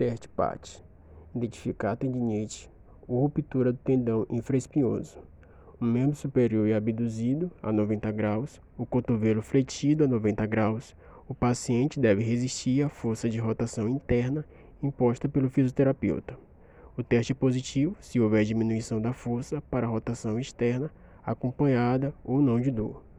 Teste PAT. Identificar tendinite ou ruptura do tendão infraespinhoso. O membro superior é abduzido a 90 graus, o cotovelo fletido a 90 graus. O paciente deve resistir à força de rotação interna imposta pelo fisioterapeuta. O teste é positivo se houver diminuição da força para a rotação externa, acompanhada ou não de dor.